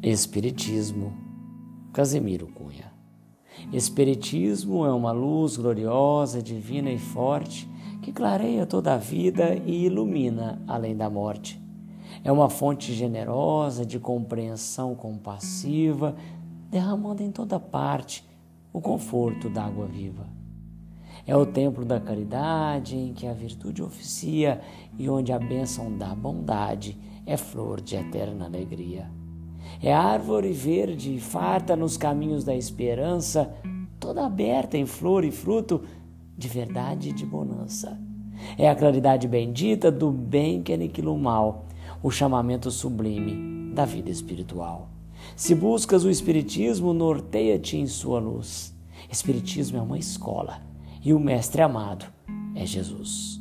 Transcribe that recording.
Espiritismo, Casimiro Cunha. Espiritismo é uma luz gloriosa, divina e forte que clareia toda a vida e ilumina além da morte. É uma fonte generosa de compreensão compassiva, derramando em toda parte o conforto da água viva. É o templo da caridade em que a virtude oficia e onde a bênção da bondade é flor de eterna alegria. É árvore verde e farta nos caminhos da esperança, toda aberta em flor e fruto de verdade e de bonança. É a claridade bendita do bem que aniquila o mal, o chamamento sublime da vida espiritual. Se buscas o Espiritismo, norteia-te em sua luz. Espiritismo é uma escola e o mestre amado é Jesus.